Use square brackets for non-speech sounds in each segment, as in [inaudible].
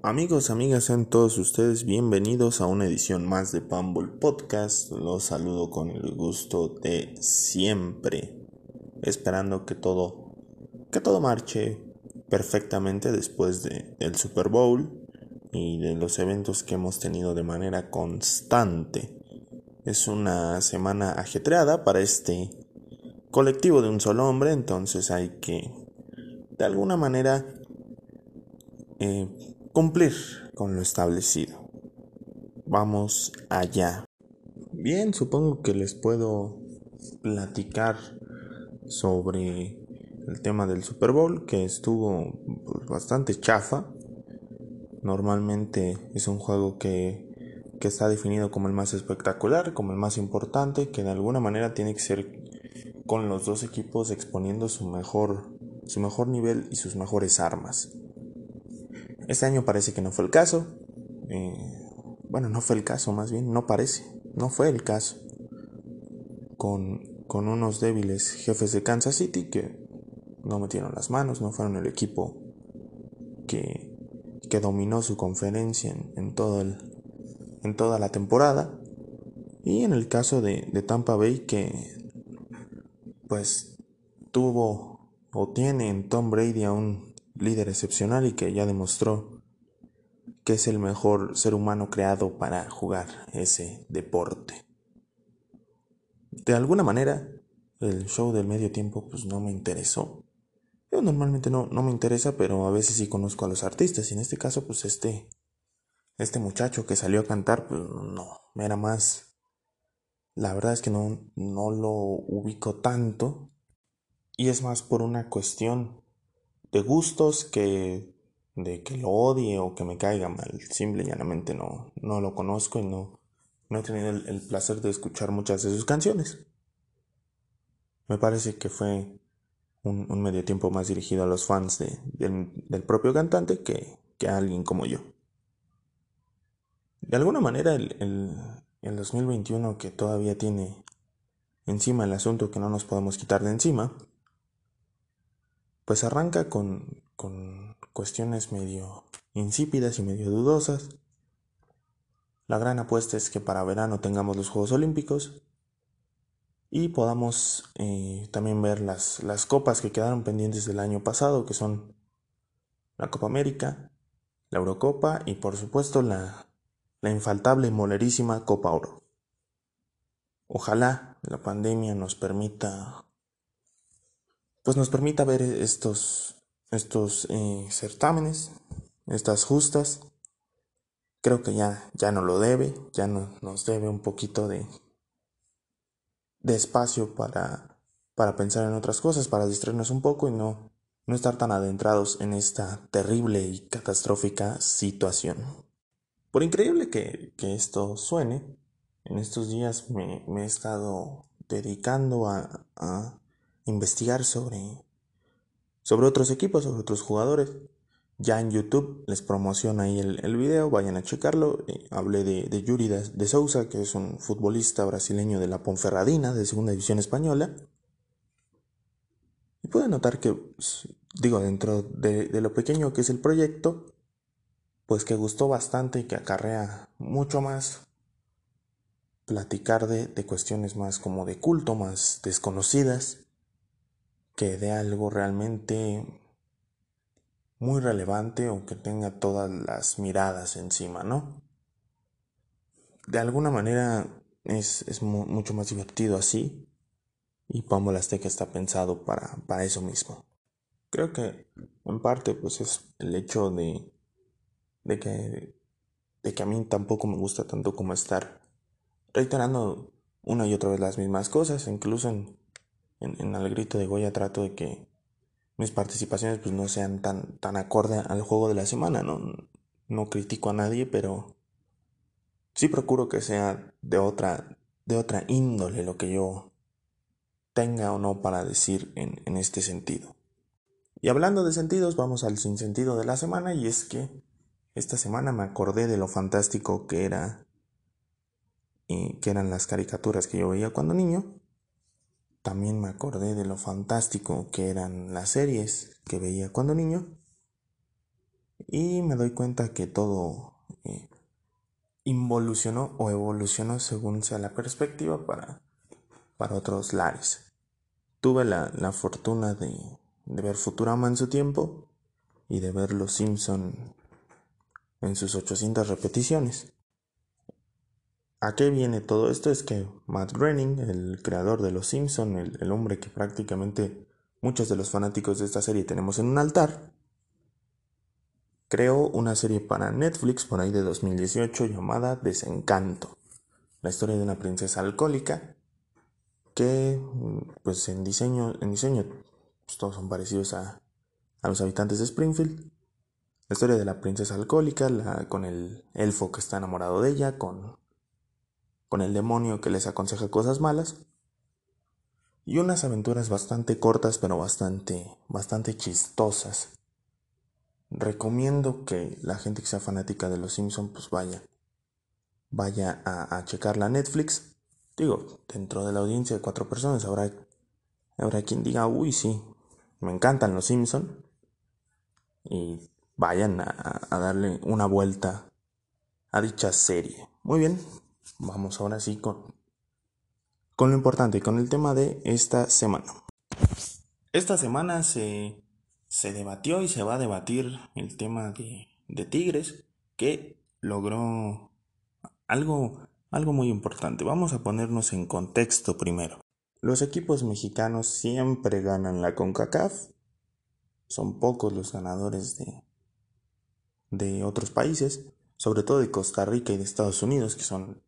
Amigos, amigas, sean todos ustedes bienvenidos a una edición más de Pumble Podcast. Los saludo con el gusto de siempre, esperando que todo, que todo marche perfectamente después de, del Super Bowl y de los eventos que hemos tenido de manera constante. Es una semana ajetreada para este colectivo de un solo hombre, entonces hay que, de alguna manera, eh, cumplir con lo establecido. Vamos allá. Bien, supongo que les puedo platicar sobre el tema del Super Bowl, que estuvo pues, bastante chafa. Normalmente es un juego que, que está definido como el más espectacular, como el más importante, que de alguna manera tiene que ser con los dos equipos exponiendo su mejor, su mejor nivel y sus mejores armas. Este año parece que no fue el caso. Eh, bueno, no fue el caso, más bien, no parece, no fue el caso. Con, con unos débiles jefes de Kansas City que no metieron las manos, no fueron el equipo que, que dominó su conferencia en, en, todo el, en toda la temporada. Y en el caso de, de Tampa Bay que pues tuvo o tiene en Tom Brady a un líder excepcional y que ya demostró que es el mejor ser humano creado para jugar ese deporte. De alguna manera, el show del medio tiempo pues no me interesó. Yo normalmente no, no me interesa, pero a veces sí conozco a los artistas y en este caso pues este, este muchacho que salió a cantar pues no, era más... La verdad es que no, no lo ubico tanto y es más por una cuestión de gustos que de que lo odie o que me caiga mal. Simple llanamente no, no lo conozco y no, no he tenido el, placer de escuchar muchas de sus canciones. Me parece que fue un, medio tiempo más dirigido a los fans de, del, propio cantante que, que, a alguien como yo. De alguna manera el, el, el 2021 que todavía tiene encima el asunto que no nos podemos quitar de encima, pues arranca con, con cuestiones medio insípidas y medio dudosas. La gran apuesta es que para verano tengamos los Juegos Olímpicos y podamos eh, también ver las, las copas que quedaron pendientes del año pasado, que son la Copa América, la Eurocopa y por supuesto la, la infaltable y molerísima Copa Oro. Ojalá la pandemia nos permita pues nos permita ver estos, estos eh, certámenes, estas justas. Creo que ya, ya no lo debe, ya no, nos debe un poquito de, de espacio para, para pensar en otras cosas, para distraernos un poco y no, no estar tan adentrados en esta terrible y catastrófica situación. Por increíble que, que esto suene, en estos días me, me he estado dedicando a investigar sobre, sobre otros equipos, sobre otros jugadores. Ya en YouTube les promociono ahí el, video, vayan a checarlo. Eh, hablé de, de Yuri de, de, Souza, que es un futbolista brasileño de la Ponferradina, de Segunda División Española. Y pueden notar que, pues, digo, dentro de, de lo pequeño que es el proyecto, pues que gustó bastante y que acarrea mucho más platicar de, de cuestiones más como de culto, más desconocidas que dé algo realmente muy relevante o que tenga todas las miradas encima, ¿no? De alguna manera es, es mucho más divertido así y Pambo Azteca está pensado para, para eso mismo. Creo que en parte pues es el hecho de, de, que, de que a mí tampoco me gusta tanto como estar reiterando una y otra vez las mismas cosas, incluso en, en, el grito de Goya trato de que mis participaciones pues no sean tan, tan acorde al juego de la semana, ¿no? No critico a nadie, pero sí procuro que sea de otra, de otra índole lo que yo tenga o no para decir en, en este sentido. Y hablando de sentidos, vamos al sinsentido de la semana y es que esta semana me acordé de lo fantástico que era y que eran las caricaturas que yo veía cuando niño también me acordé de lo fantástico que eran las series que veía cuando niño. y me doy cuenta que todo eh, involucionó o evolucionó según sea la perspectiva para, para otros lares. Tuve la, fortuna de, de, ver Futurama en su tiempo y de ver Los Simpson en sus 800 repeticiones. ¿A qué viene todo esto? Es que Matt Groening, el creador de Los Simpson, el, hombre que prácticamente muchos de los fanáticos de esta serie tenemos en un altar, creó una serie para Netflix por ahí de 2018 llamada Desencanto, la historia de una princesa alcohólica que pues en diseño, en diseño pues, todos son parecidos a, a, los habitantes de Springfield. La historia de la princesa alcohólica, la, con el elfo que está enamorado de ella, con, con el demonio que les aconseja cosas malas. Y unas aventuras bastante cortas pero bastante, bastante chistosas. Recomiendo que la gente que sea fanática de los Simpsons pues vaya, vaya a, a checar la Netflix Digo, dentro de la audiencia de cuatro personas habrá, habrá quien diga, uy, sí, me encantan los Simpson. Y vayan a, darle una vuelta a dicha serie. Muy bien, vamos ahora sí con, con lo importante, con el tema de esta semana. Esta semana se, se debatió y se va a debatir el tema de, de Tigres, que logró algo algo muy importante, vamos a ponernos en contexto primero. Los equipos mexicanos siempre ganan la CONCACAF. Son pocos los ganadores de, de otros países, sobre todo de Costa Rica y de Estados Unidos, que son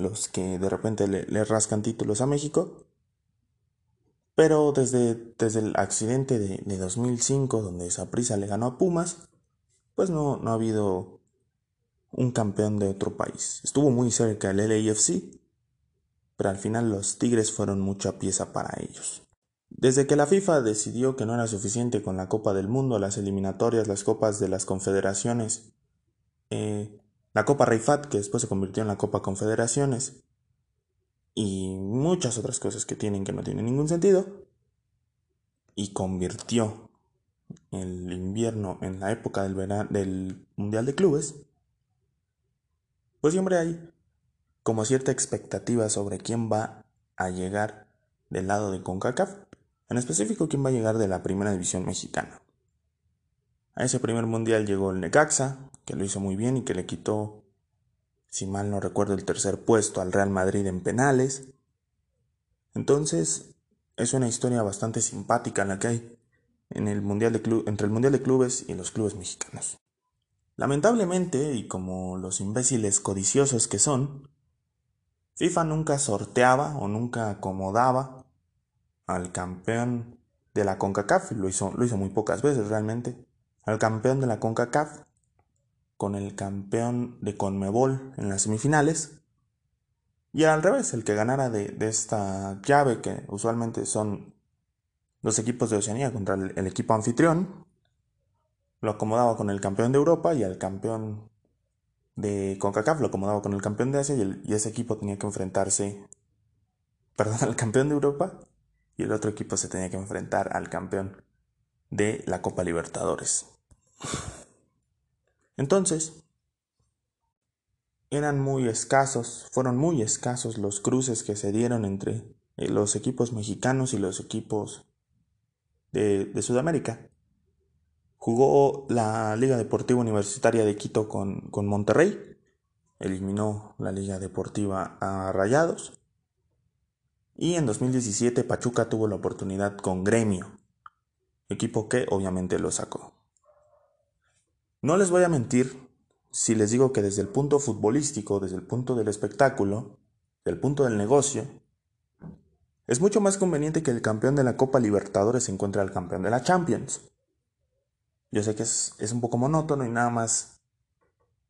los que de repente le, rascan títulos a México. Pero desde, desde el accidente de, de 2005, donde prisa le ganó a Pumas, pues no, no ha habido un campeón de otro país. Estuvo muy cerca el LAFC, pero al final los Tigres fueron mucha pieza para ellos. Desde que la FIFA decidió que no era suficiente con la Copa del Mundo, las eliminatorias, las copas de las confederaciones, eh, la Copa Reifat, que después se convirtió en la Copa Confederaciones, y muchas otras cosas que tienen que no tienen ningún sentido, y convirtió el invierno en la época del, del Mundial de Clubes, pues siempre hay como cierta expectativa sobre quién va a llegar del lado de CONCACAF, en específico quién va a llegar de la primera división mexicana. A ese primer mundial llegó el Necaxa, que lo hizo muy bien y que le quitó, si mal no recuerdo, el tercer puesto al Real Madrid en penales. Entonces, es una historia bastante simpática la que hay en el mundial de entre el Mundial de Clubes y los clubes mexicanos. Lamentablemente, y como los imbéciles codiciosos que son, FIFA nunca sorteaba o nunca acomodaba al campeón de la CONCACAF, lo hizo, lo hizo muy pocas veces realmente, al campeón de la CONCACAF con el campeón de CONMEBOL en las semifinales, y al revés, el que ganara de, esta llave, que usualmente son los equipos de Oceanía contra el equipo anfitrión, lo acomodaba con el campeón de Europa y al campeón de CONCACAF lo acomodaba con el campeón de Asia y, ese equipo tenía que enfrentarse, perdón, [laughs] al campeón de Europa y el otro equipo se tenía que enfrentar al campeón de la Copa Libertadores. Entonces, eran muy escasos, fueron muy escasos los cruces que se dieron entre eh, los equipos mexicanos y los equipos de Sudamérica. Jugó la Liga Deportiva Universitaria de Quito con, con Monterrey. Eliminó la Liga Deportiva a Rayados. Y en 2017 Pachuca tuvo la oportunidad con Gremio, equipo que obviamente lo sacó. No les voy a mentir si les digo que desde el punto futbolístico, desde el punto del espectáculo, del punto del negocio, es mucho más conveniente que el campeón de la Copa Libertadores encuentre al campeón de la Champions. Yo sé que es, un poco monótono y nada más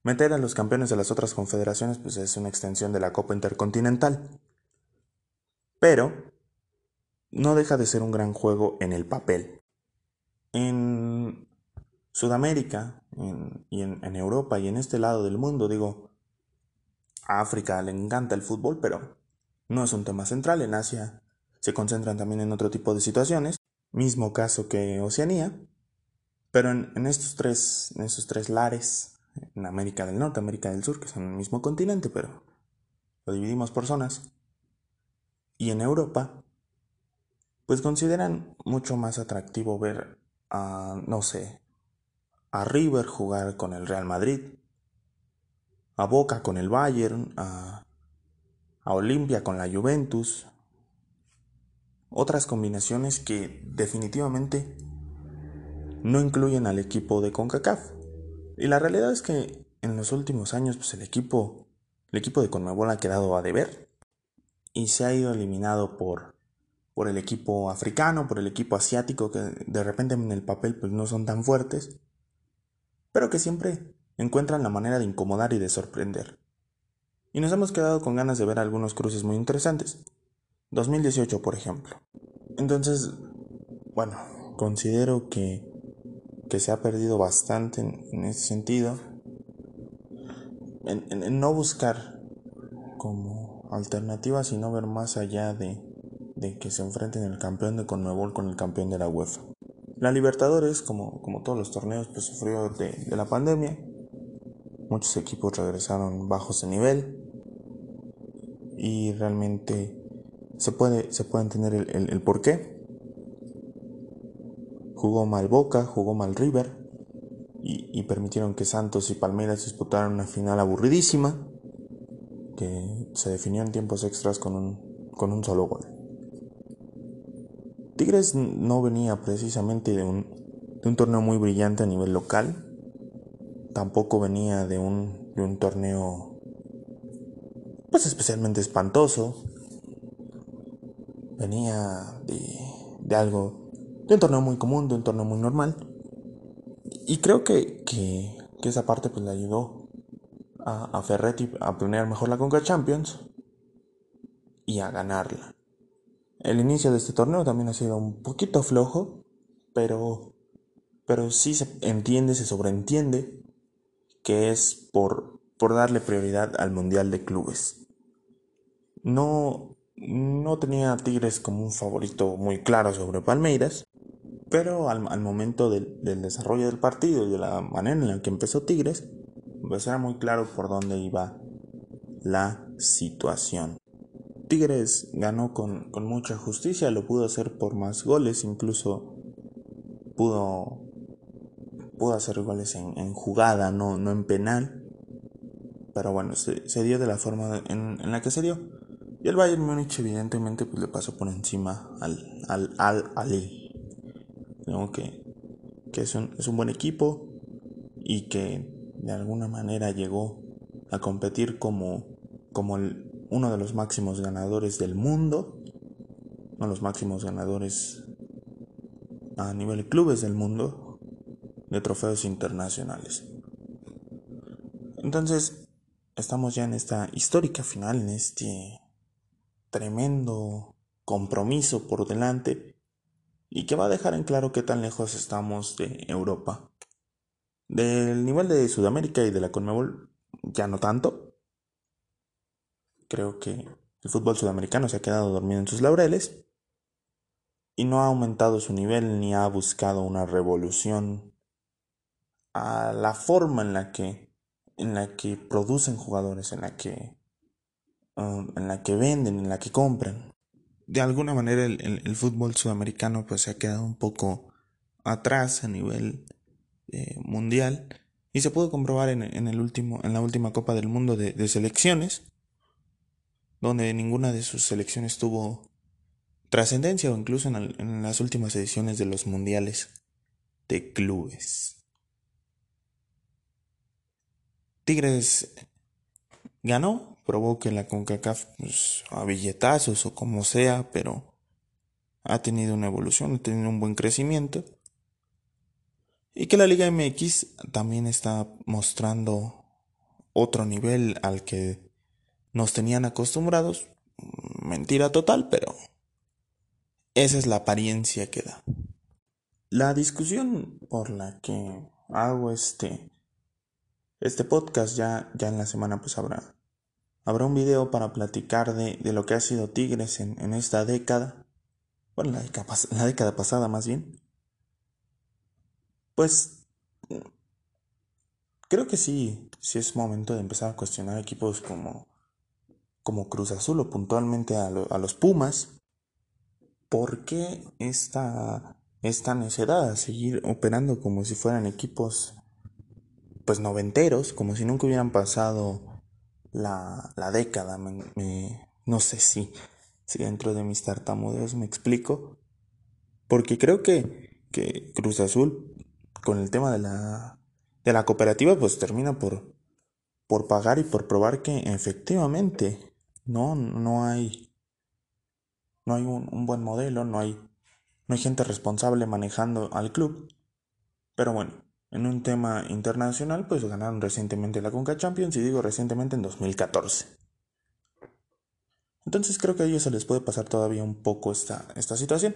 meter a los campeones de las otras confederaciones pues es una extensión de la Copa Intercontinental. Pero no deja de ser un gran juego en el papel. En Sudamérica y en, Europa y en este lado del mundo, digo, a África le encanta el fútbol, pero no es un tema central. En Asia se concentran también en otro tipo de situaciones. Mismo caso que Oceanía. Pero en, estos tres, en estos tres lares, en América del Norte, América del Sur, que son el mismo continente, pero lo dividimos por zonas, y en Europa, pues consideran mucho más atractivo ver a, no sé, a River jugar con el Real Madrid, a Boca con el Bayern, a, a Olimpia con la Juventus, otras combinaciones que definitivamente no incluyen al equipo de CONCACAF. Y la realidad es que en los últimos años pues el equipo el equipo de CONMEBOL ha quedado a deber y se ha ido eliminado por por el equipo africano, por el equipo asiático que de repente en el papel pues no son tan fuertes, pero que siempre encuentran la manera de incomodar y de sorprender. Y nos hemos quedado con ganas de ver algunos cruces muy interesantes. 2018, por ejemplo. Entonces, bueno, considero que, que se ha perdido bastante en, ese sentido. En, no buscar como alternativa, sino ver más allá de, de que se enfrenten el campeón de Conmebol con el campeón de la UEFA. La Libertadores, como, como todos los torneos, pues sufrió de, la pandemia. Muchos equipos regresaron bajos de nivel. Y realmente se puede, se puede entender el, el, por qué. Jugó mal Boca, jugó mal River y, permitieron que Santos y Palmeiras disputaran una final aburridísima que se definió en tiempos extras con un, con un solo gol. Tigres no venía precisamente de un, de un torneo muy brillante a nivel local, tampoco venía de un, de un torneo pues especialmente espantoso, venía de, algo, de un torneo muy común, de un torneo muy normal. Y creo que, que, esa parte pues le ayudó a, a, Ferretti a planear mejor la Conca Champions y a ganarla. El inicio de este torneo también ha sido un poquito flojo, pero, pero sí se entiende, se sobreentiende que es por, por darle prioridad al Mundial de Clubes. No, no tenía Tigres como un favorito muy claro sobre Palmeiras, pero al, momento del, desarrollo del partido y de la manera en la que empezó Tigres, pues era muy claro por dónde iba la situación. Tigres ganó con, mucha justicia, lo pudo hacer por más goles, incluso pudo, pudo hacer goles en, jugada, no, no en penal. Pero bueno, se, dio de la forma en la que se dio. Y el Bayern Múnich evidentemente pues le pasó por encima al al al Ali. que, que es, un, es un buen equipo y que de alguna manera llegó a competir como, como uno de los máximos ganadores del mundo, uno de los máximos ganadores a nivel de clubes del mundo de trofeos internacionales. Entonces, estamos ya en esta histórica final, en este tremendo compromiso por delante y que va a dejar en claro qué tan lejos estamos de Europa. Del nivel de Sudamérica y de la Conmebol ya no tanto. Creo que el fútbol sudamericano se ha quedado dormido en sus laureles y no ha aumentado su nivel ni ha buscado una revolución a la forma en la que en la que producen jugadores, en la que Um, en la que venden, en la que compran. De alguna manera el, fútbol sudamericano pues se ha quedado un poco atrás a nivel eh, mundial y se pudo comprobar en, el último, en la última Copa del Mundo de, selecciones, donde ninguna de sus selecciones tuvo trascendencia o incluso en, las últimas ediciones de los mundiales de clubes. Tigres ganó, provoque la CONCACAF pues, a billetazos o como sea, pero ha tenido una evolución, ha tenido un buen crecimiento. Y que la Liga MX también está mostrando otro nivel al que nos tenían acostumbrados. Mentira total, pero esa es la apariencia que da. La discusión por la que hago este, este podcast ya, ya en la semana pues habrá Habrá un video para platicar de, lo que ha sido Tigres en, esta década. Bueno, la década, la década pasada más bien. pues creo que sí, sí es momento de empezar a cuestionar equipos como, como Cruz Azul o puntualmente a, a los Pumas. ¿Por qué esta, esta necedad a seguir operando como si fueran equipos pues noventeros, como si nunca hubieran pasado la, la década? no sé si, si dentro de mis tartamudeos me explico. Porque creo que, que Cruz Azul, con el tema de la de la cooperativa pues termina por, por pagar y por probar que efectivamente no, no hay, no hay un, buen modelo, no hay, no hay gente responsable manejando al club. Pero bueno, en un tema internacional pues ganaron recientemente la Conca Champions y digo recientemente en 2014. Entonces creo que a ellos se les puede pasar todavía un poco esta, esta situación.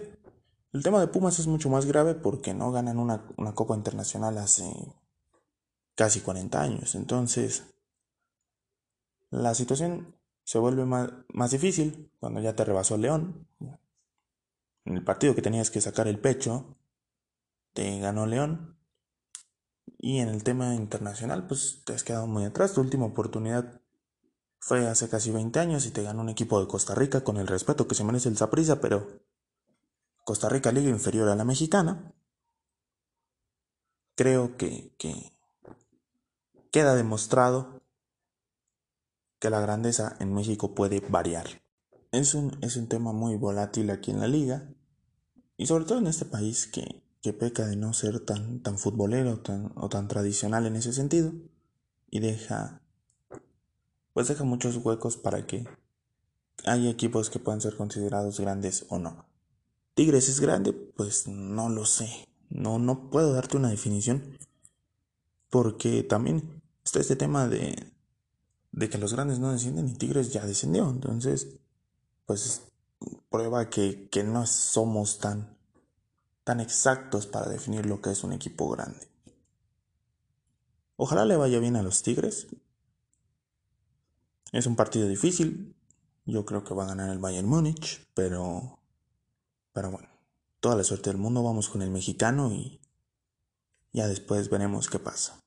El tema de Pumas es mucho más grave porque no ganan una, una Copa Internacional hace casi 40 años. Entonces, la situación se vuelve más, más difícil cuando ya te rebasó León. En el partido que tenías que sacar el pecho, te ganó León. Y en el tema internacional, pues te has quedado muy atrás. Tu última oportunidad fue hace casi 20 años y te ganó un equipo de Costa Rica con el respeto que se merece el Zaprisa, pero Costa Rica liga inferior a la mexicana. Creo que queda demostrado que la grandeza en México puede variar. Es un, es un tema muy volátil aquí en la liga y sobre todo en este país que, que peca de no ser tan, tan futbolero tan, o tan tradicional en ese sentido y deja pues deja muchos huecos para que haya equipos que puedan ser considerados grandes o no. Tigres es grande, pues no lo sé. No, no puedo darte una definición. Porque también está este tema de, de que los grandes no descienden y Tigres ya descendió. Entonces, pues prueba que, que no somos tan, tan exactos para definir lo que es un equipo grande. Ojalá le vaya bien a los Tigres. Es un partido difícil. Yo creo que va a ganar el Bayern Múnich, pero pero bueno, toda la suerte del mundo. Vamos con el mexicano y ya después veremos qué pasa.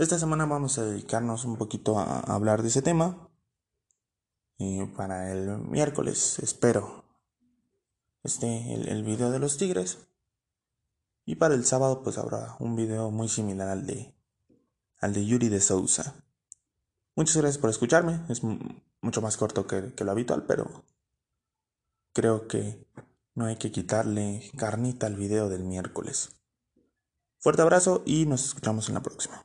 Esta semana vamos a dedicarnos un poquito a hablar de ese tema. Y para el miércoles espero este el, video de los tigres. Y para el sábado pues habrá un video muy similar al de al de Yuri de Sousa. Muchas gracias por escucharme. Es mucho más corto que, que lo habitual, pero creo que no hay que quitarle carnita al video del miércoles. Fuerte abrazo y nos escuchamos en la próxima.